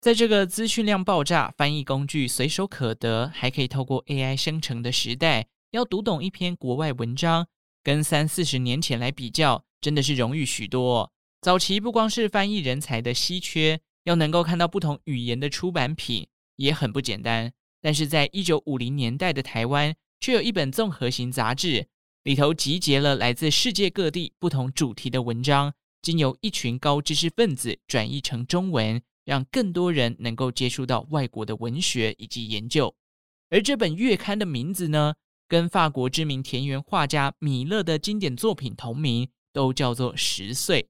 在这个资讯量爆炸、翻译工具随手可得，还可以透过 AI 生成的时代，要读懂一篇国外文章，跟三四十年前来比较，真的是容易许多。早期不光是翻译人才的稀缺，要能够看到不同语言的出版品也很不简单。但是在一九五零年代的台湾，却有一本综合型杂志，里头集结了来自世界各地不同主题的文章，经由一群高知识分子转译成中文。让更多人能够接触到外国的文学以及研究，而这本月刊的名字呢，跟法国知名田园画家米勒的经典作品同名，都叫做《十岁》。《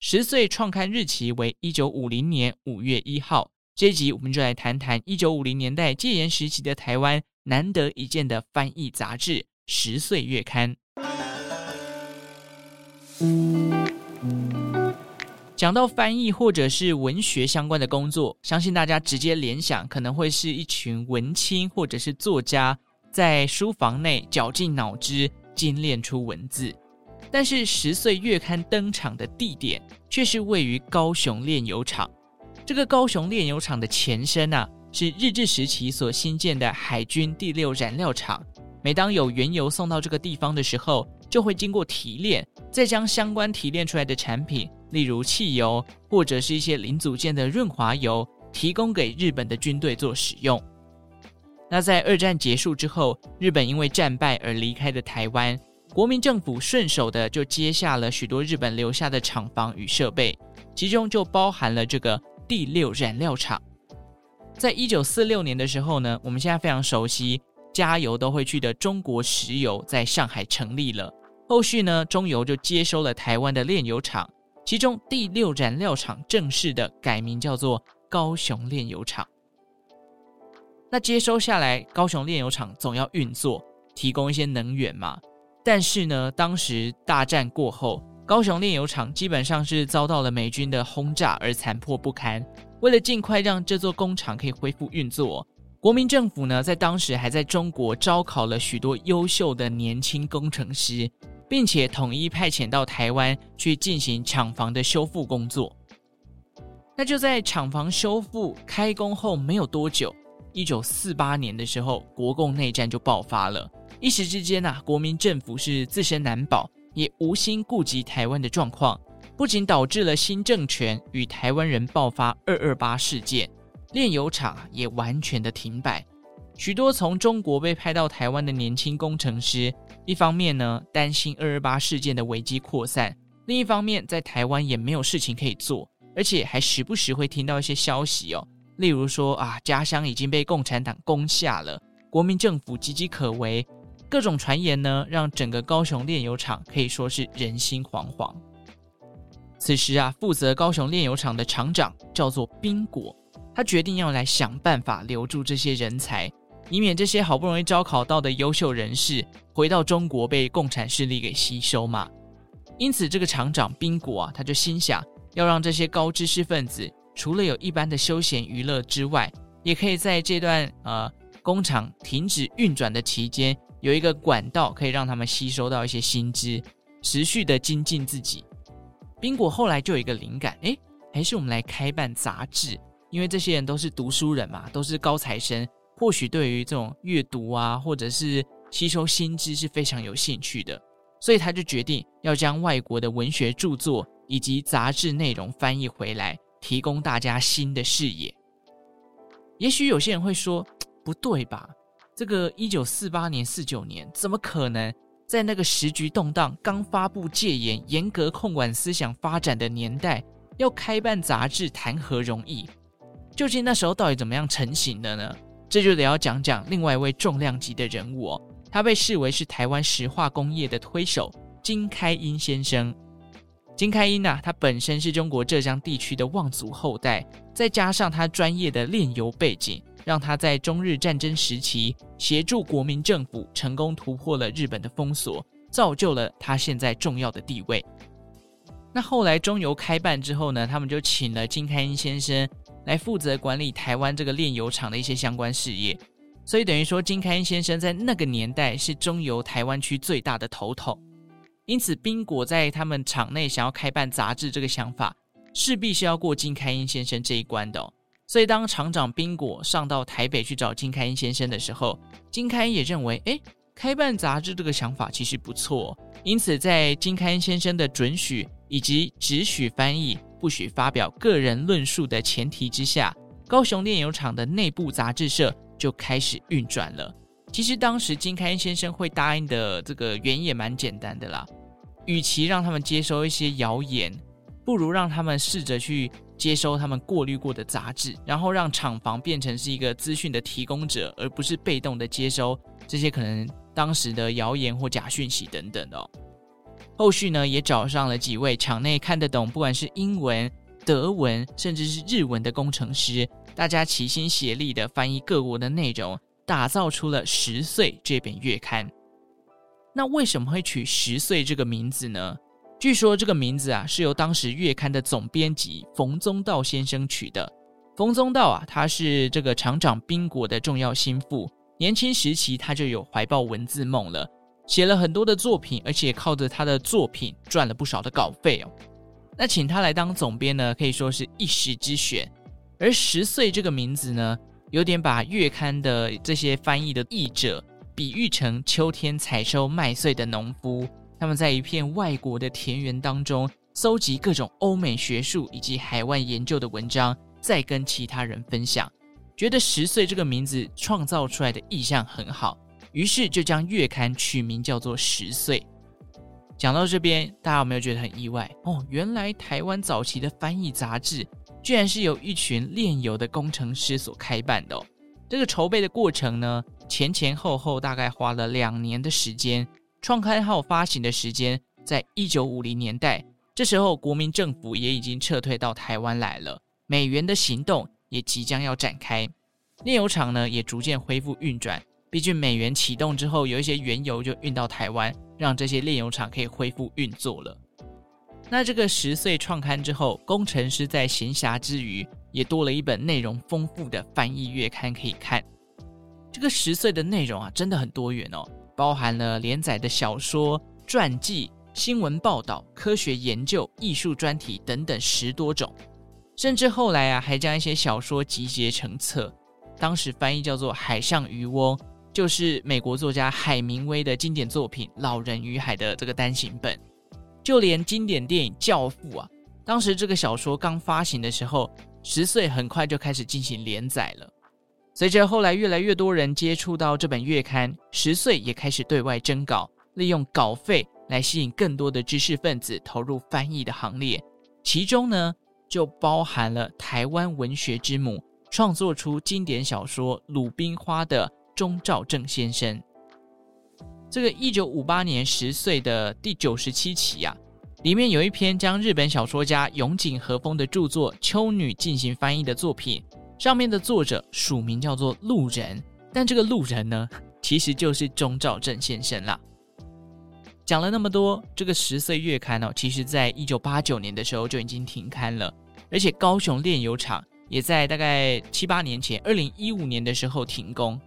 十岁》创刊日期为一九五零年五月一号。这集我们就来谈谈一九五零年代戒严时期的台湾难得一见的翻译杂志《十岁月刊》。讲到翻译或者是文学相关的工作，相信大家直接联想可能会是一群文青或者是作家在书房内绞尽脑汁精炼出文字。但是十岁月刊登场的地点却是位于高雄炼油厂。这个高雄炼油厂的前身啊，是日治时期所新建的海军第六燃料厂。每当有原油送到这个地方的时候，就会经过提炼，再将相关提炼出来的产品。例如汽油或者是一些零组件的润滑油，提供给日本的军队做使用。那在二战结束之后，日本因为战败而离开的台湾，国民政府顺手的就接下了许多日本留下的厂房与设备，其中就包含了这个第六燃料厂。在一九四六年的时候呢，我们现在非常熟悉加油都会去的中国石油在上海成立了。后续呢，中油就接收了台湾的炼油厂。其中第六燃料厂正式的改名叫做高雄炼油厂。那接收下来，高雄炼油厂总要运作，提供一些能源嘛。但是呢，当时大战过后，高雄炼油厂基本上是遭到了美军的轰炸而残破不堪。为了尽快让这座工厂可以恢复运作，国民政府呢，在当时还在中国招考了许多优秀的年轻工程师。并且统一派遣到台湾去进行厂房的修复工作。那就在厂房修复开工后没有多久，一九四八年的时候，国共内战就爆发了。一时之间呐，国民政府是自身难保，也无心顾及台湾的状况，不仅导致了新政权与台湾人爆发二二八事件，炼油厂也完全的停摆。许多从中国被派到台湾的年轻工程师，一方面呢担心二二八事件的危机扩散，另一方面在台湾也没有事情可以做，而且还时不时会听到一些消息哦，例如说啊家乡已经被共产党攻下了，国民政府岌岌可危，各种传言呢让整个高雄炼油厂可以说是人心惶惶。此时啊，负责高雄炼油厂的厂长叫做宾果，他决定要来想办法留住这些人才。以免这些好不容易招考到的优秀人士回到中国被共产势力给吸收嘛。因此，这个厂长宾果啊，他就心想要让这些高知识分子除了有一般的休闲娱乐之外，也可以在这段呃工厂停止运转的期间，有一个管道可以让他们吸收到一些新知，持续的精进自己。宾果后来就有一个灵感，诶，还是我们来开办杂志，因为这些人都是读书人嘛，都是高材生。或许对于这种阅读啊，或者是吸收新知是非常有兴趣的，所以他就决定要将外国的文学著作以及杂志内容翻译回来，提供大家新的视野。也许有些人会说，不对吧？这个一九四八年、四九年，怎么可能在那个时局动荡、刚发布戒严、严格控管思想发展的年代，要开办杂志，谈何容易？究竟那时候到底怎么样成型的呢？这就得要讲讲另外一位重量级的人物哦，他被视为是台湾石化工业的推手金开英先生。金开英啊，他本身是中国浙江地区的望族后代，再加上他专业的炼油背景，让他在中日战争时期协助国民政府成功突破了日本的封锁，造就了他现在重要的地位。那后来中油开办之后呢，他们就请了金开英先生。来负责管理台湾这个炼油厂的一些相关事业，所以等于说金开英先生在那个年代是中油台湾区最大的头头，因此宾果在他们厂内想要开办杂志这个想法，势必是要过金开英先生这一关的。所以当厂长宾果上到台北去找金开英先生的时候，金开英也认为，哎，开办杂志这个想法其实不错。因此，在金开英先生的准许以及只许翻译，不许发表个人论述的前提之下，高雄炼油厂的内部杂志社就开始运转了。其实当时金开恩先生会答应的这个原因也蛮简单的啦，与其让他们接收一些谣言，不如让他们试着去接收他们过滤过的杂志，然后让厂房变成是一个资讯的提供者，而不是被动的接收这些可能当时的谣言或假讯息等等哦。后续呢，也找上了几位厂内看得懂，不管是英文、德文，甚至是日文的工程师，大家齐心协力的翻译各国的内容。打造出了《十岁》这本月刊。那为什么会取“十岁”这个名字呢？据说这个名字啊是由当时月刊的总编辑冯宗道先生取的。冯宗道啊，他是这个厂长宾果的重要心腹，年轻时期他就有怀抱文字梦了，写了很多的作品，而且靠着他的作品赚了不少的稿费哦。那请他来当总编呢，可以说是一时之选。而“十岁”这个名字呢，有点把月刊的这些翻译的译者比喻成秋天采收麦穗的农夫，他们在一片外国的田园当中搜集各种欧美学术以及海外研究的文章，再跟其他人分享。觉得“十岁”这个名字创造出来的意象很好，于是就将月刊取名叫做“十岁”。讲到这边，大家有没有觉得很意外？哦，原来台湾早期的翻译杂志。居然是由一群炼油的工程师所开办的哦。这个筹备的过程呢，前前后后大概花了两年的时间。创刊号发行的时间在一九五零年代，这时候国民政府也已经撤退到台湾来了，美援的行动也即将要展开，炼油厂呢也逐渐恢复运转。毕竟美元启动之后，有一些原油就运到台湾，让这些炼油厂可以恢复运作了。那这个十岁创刊之后，工程师在闲暇之余也多了一本内容丰富的翻译月刊可以看。这个十岁的内容啊，真的很多元哦，包含了连载的小说、传记、新闻报道、科学研究、艺术专题等等十多种，甚至后来啊，还将一些小说集结成册。当时翻译叫做《海上渔翁》，就是美国作家海明威的经典作品《老人与海》的这个单行本。就连经典电影《教父》啊，当时这个小说刚发行的时候，十岁很快就开始进行连载了。随着后来越来越多人接触到这本月刊，十岁也开始对外征稿，利用稿费来吸引更多的知识分子投入翻译的行列。其中呢，就包含了台湾文学之母，创作出经典小说《鲁冰花》的钟兆正先生。这个一九五八年十岁的第九十七期啊，里面有一篇将日本小说家永井和风的著作《秋女》进行翻译的作品，上面的作者署名叫做路人，但这个路人呢，其实就是钟兆正先生啦。讲了那么多，这个十岁月刊哦，其实在一九八九年的时候就已经停刊了，而且高雄炼油厂也在大概七八年前，二零一五年的时候停工。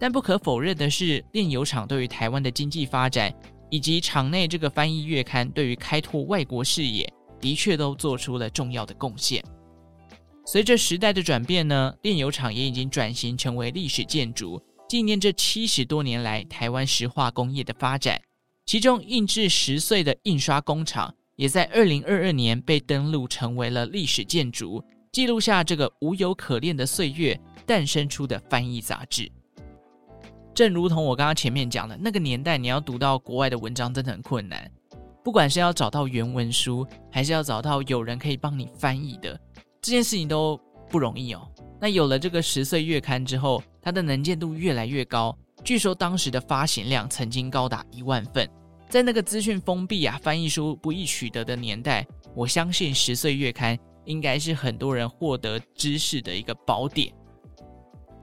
但不可否认的是，炼油厂对于台湾的经济发展，以及厂内这个翻译月刊对于开拓外国视野，的确都做出了重要的贡献。随着时代的转变呢，炼油厂也已经转型成为历史建筑，纪念这七十多年来台湾石化工业的发展。其中印制十岁的印刷工厂，也在二零二二年被登录成为了历史建筑，记录下这个无有可恋的岁月诞生出的翻译杂志。正如同我刚刚前面讲的，那个年代你要读到国外的文章真的很困难，不管是要找到原文书，还是要找到有人可以帮你翻译的，这件事情都不容易哦。那有了这个十岁月刊之后，它的能见度越来越高。据说当时的发行量曾经高达一万份，在那个资讯封闭啊、翻译书不易取得的年代，我相信十岁月刊应该是很多人获得知识的一个宝典。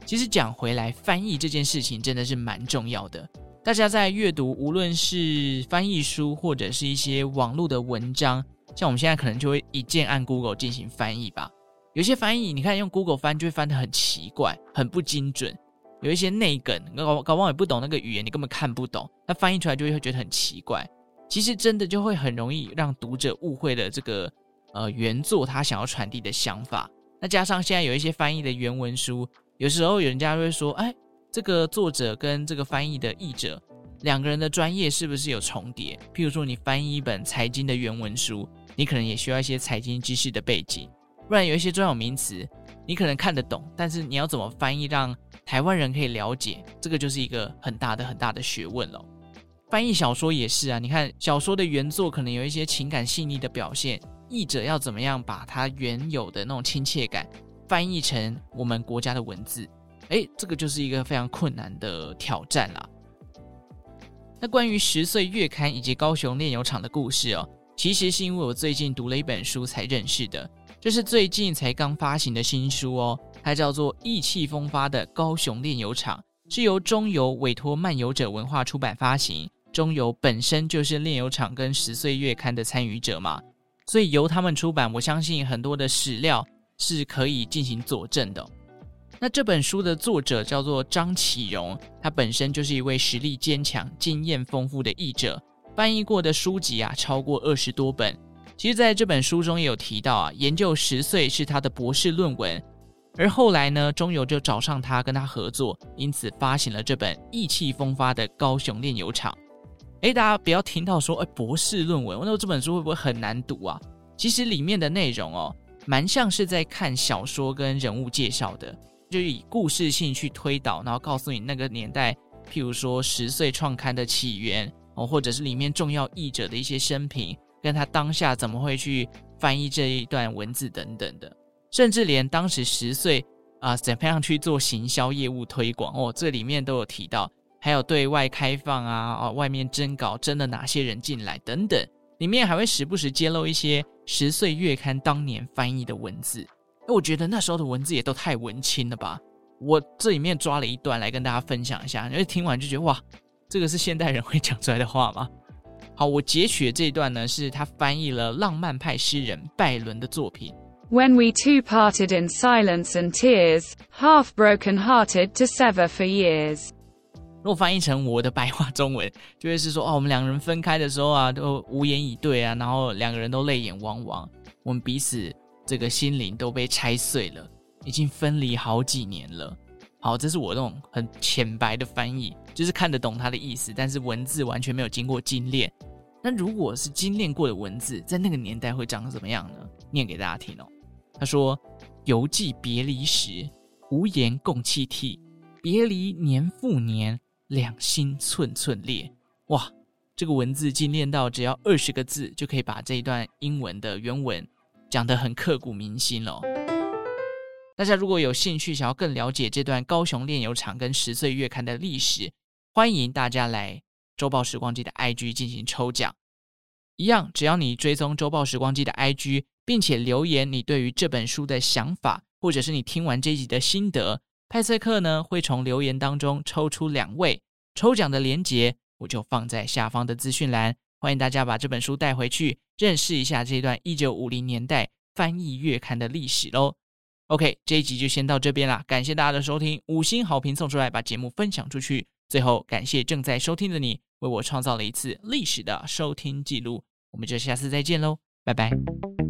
其实讲回来，翻译这件事情真的是蛮重要的。大家在阅读，无论是翻译书或者是一些网络的文章，像我们现在可能就会一键按 Google 进行翻译吧。有些翻译，你看用 Google 翻就会翻得很奇怪，很不精准。有一些内梗，搞搞不好也不懂那个语言，你根本看不懂，那翻译出来就会觉得很奇怪。其实真的就会很容易让读者误会了这个呃原作他想要传递的想法。那加上现在有一些翻译的原文书，有时候有人家会说，哎，这个作者跟这个翻译的译者两个人的专业是不是有重叠？譬如说，你翻译一本财经的原文书，你可能也需要一些财经知识的背景，不然有一些专有名词你可能看得懂，但是你要怎么翻译让台湾人可以了解，这个就是一个很大的很大的学问了。翻译小说也是啊，你看小说的原作可能有一些情感细腻的表现。译者要怎么样把他原有的那种亲切感翻译成我们国家的文字？诶，这个就是一个非常困难的挑战啦。那关于十岁月刊以及高雄炼油厂的故事哦，其实是因为我最近读了一本书才认识的，这是最近才刚发行的新书哦，它叫做《意气风发的高雄炼油厂》，是由中油委托漫游者文化出版发行。中油本身就是炼油厂跟十岁月刊的参与者嘛。所以由他们出版，我相信很多的史料是可以进行佐证的。那这本书的作者叫做张启荣，他本身就是一位实力坚强、经验丰富的译者，翻译过的书籍啊超过二十多本。其实在这本书中也有提到啊，研究十岁是他的博士论文，而后来呢，中油就找上他跟他合作，因此发行了这本意气风发的高雄炼油厂。诶，大家不要听到说，诶，博士论文，那这本书会不会很难读啊？其实里面的内容哦，蛮像是在看小说跟人物介绍的，就以故事性去推导，然后告诉你那个年代，譬如说十岁创刊的起源哦，或者是里面重要译者的一些生平，跟他当下怎么会去翻译这一段文字等等的，甚至连当时十岁啊，怎么样去做行销业务推广哦，这里面都有提到。还有对外开放啊，哦，外面征稿征了哪些人进来等等，里面还会时不时揭露一些十岁月刊当年翻译的文字。哎，我觉得那时候的文字也都太文青了吧！我这里面抓了一段来跟大家分享一下，因为听完就觉得哇，这个是现代人会讲出来的话吗？好，我截取的这一段呢，是他翻译了浪漫派诗人拜伦的作品。When we two parted in silence and tears, half broken hearted to sever for years. 如果翻译成我的白话中文，就会是说：哦，我们两个人分开的时候啊，都无言以对啊，然后两个人都泪眼汪汪，我们彼此这个心灵都被拆碎了，已经分离好几年了。好，这是我那种很浅白的翻译，就是看得懂他的意思，但是文字完全没有经过精炼。那如果是精炼过的文字，在那个年代会长得怎么样呢？念给大家听哦。他说：“犹记别离时，无言共泣涕，别离年复年。”两心寸寸裂，哇！这个文字精炼到只要二十个字，就可以把这一段英文的原文讲得很刻骨铭心了。大家如果有兴趣，想要更了解这段高雄炼油厂跟十岁月刊的历史，欢迎大家来周报时光机的 IG 进行抽奖。一样，只要你追踪周报时光机的 IG，并且留言你对于这本书的想法，或者是你听完这一集的心得。派翠克呢会从留言当中抽出两位，抽奖的链接我就放在下方的资讯栏，欢迎大家把这本书带回去，认识一下这段一九五零年代翻译月刊的历史喽。OK，这一集就先到这边啦，感谢大家的收听，五星好评送出来，把节目分享出去。最后感谢正在收听的你，为我创造了一次历史的收听记录，我们就下次再见喽，拜拜。